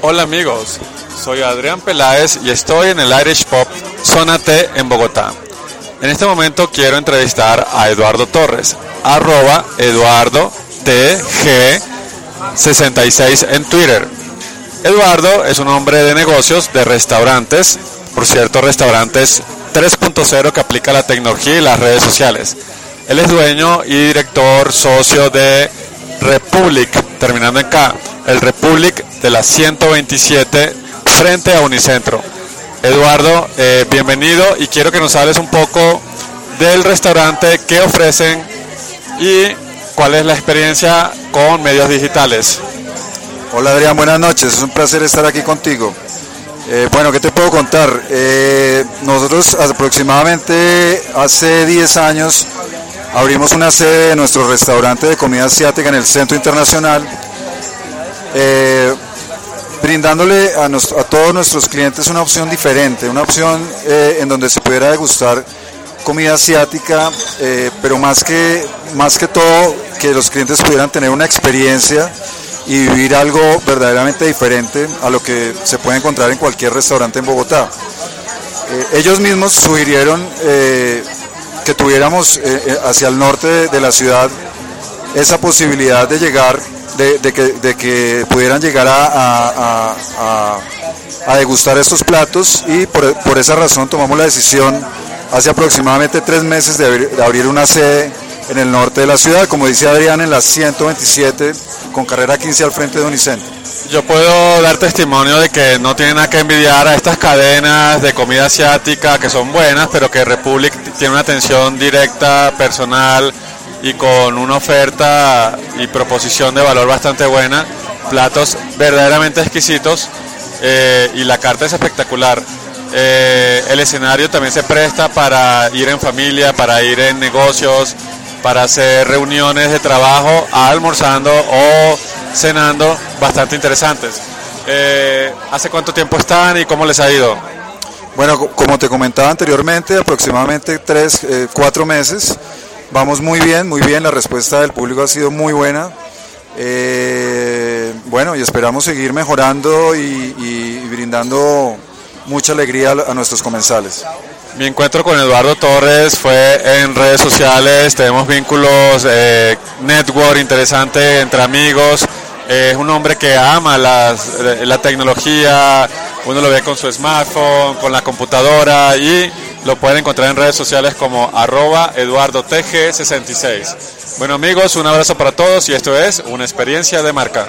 Hola amigos, soy Adrián Peláez y estoy en el Irish Pop Zona T en Bogotá. En este momento quiero entrevistar a Eduardo Torres, arroba Eduardo TG66 en Twitter. Eduardo es un hombre de negocios, de restaurantes, por cierto, restaurantes 3.0 que aplica la tecnología y las redes sociales. Él es dueño y director socio de Republic, terminando en K, el Republic de la 127 frente a Unicentro. Eduardo, eh, bienvenido y quiero que nos hables un poco del restaurante, qué ofrecen y cuál es la experiencia con medios digitales. Hola Adrián, buenas noches, es un placer estar aquí contigo. Eh, bueno, ¿qué te puedo contar? Eh, nosotros aproximadamente hace 10 años abrimos una sede de nuestro restaurante de comida asiática en el Centro Internacional, brindándole a, todos nuestros clientes una opción diferente, una opción en donde se pudiera degustar comida asiática, pero más que, más que todo que los clientes pudieran tener una experiencia y vivir algo verdaderamente diferente a lo que se puede encontrar en cualquier restaurante en Bogotá. Eh, ellos mismos sugirieron eh, que tuviéramos eh, hacia el norte de, la ciudad esa posibilidad de llegar, de, que, pudieran llegar a, a, degustar estos platos y por, esa razón tomamos la decisión hace aproximadamente tres meses de abrir una sede en el norte de la ciudad, como dice Adrián, en la 127 con carrera 15 al frente de Unicentro. Yo puedo dar testimonio de que no tiene nada que envidiar a estas cadenas de comida asiática que son buenas, pero que Republic tiene una atención directa, personal y con una oferta y proposición de valor bastante buena, platos verdaderamente exquisitos eh, y la carta es espectacular. Eh, el escenario también se presta para ir en familia, para ir en negocios, para hacer reuniones de trabajo, almorzando o cenando bastante interesantes. Eh, ¿Hace cuánto tiempo están y cómo les ha ido? Bueno, como te comentaba anteriormente, aproximadamente tres, cuatro meses. Vamos muy bien, muy bien. La respuesta del público ha sido muy buena. Eh, bueno, y esperamos seguir mejorando y, brindando mucha alegría a nuestros comensales. Mi encuentro con Eduardo Torres fue en redes sociales, tenemos vínculos, eh, network interesante entre amigos. es un hombre que ama la tecnología, uno lo ve con su smartphone, con la computadora y lo pueden encontrar en redes sociales como arroba eduardotg66. Bueno amigos, un abrazo para todos y esto es una experiencia de marca.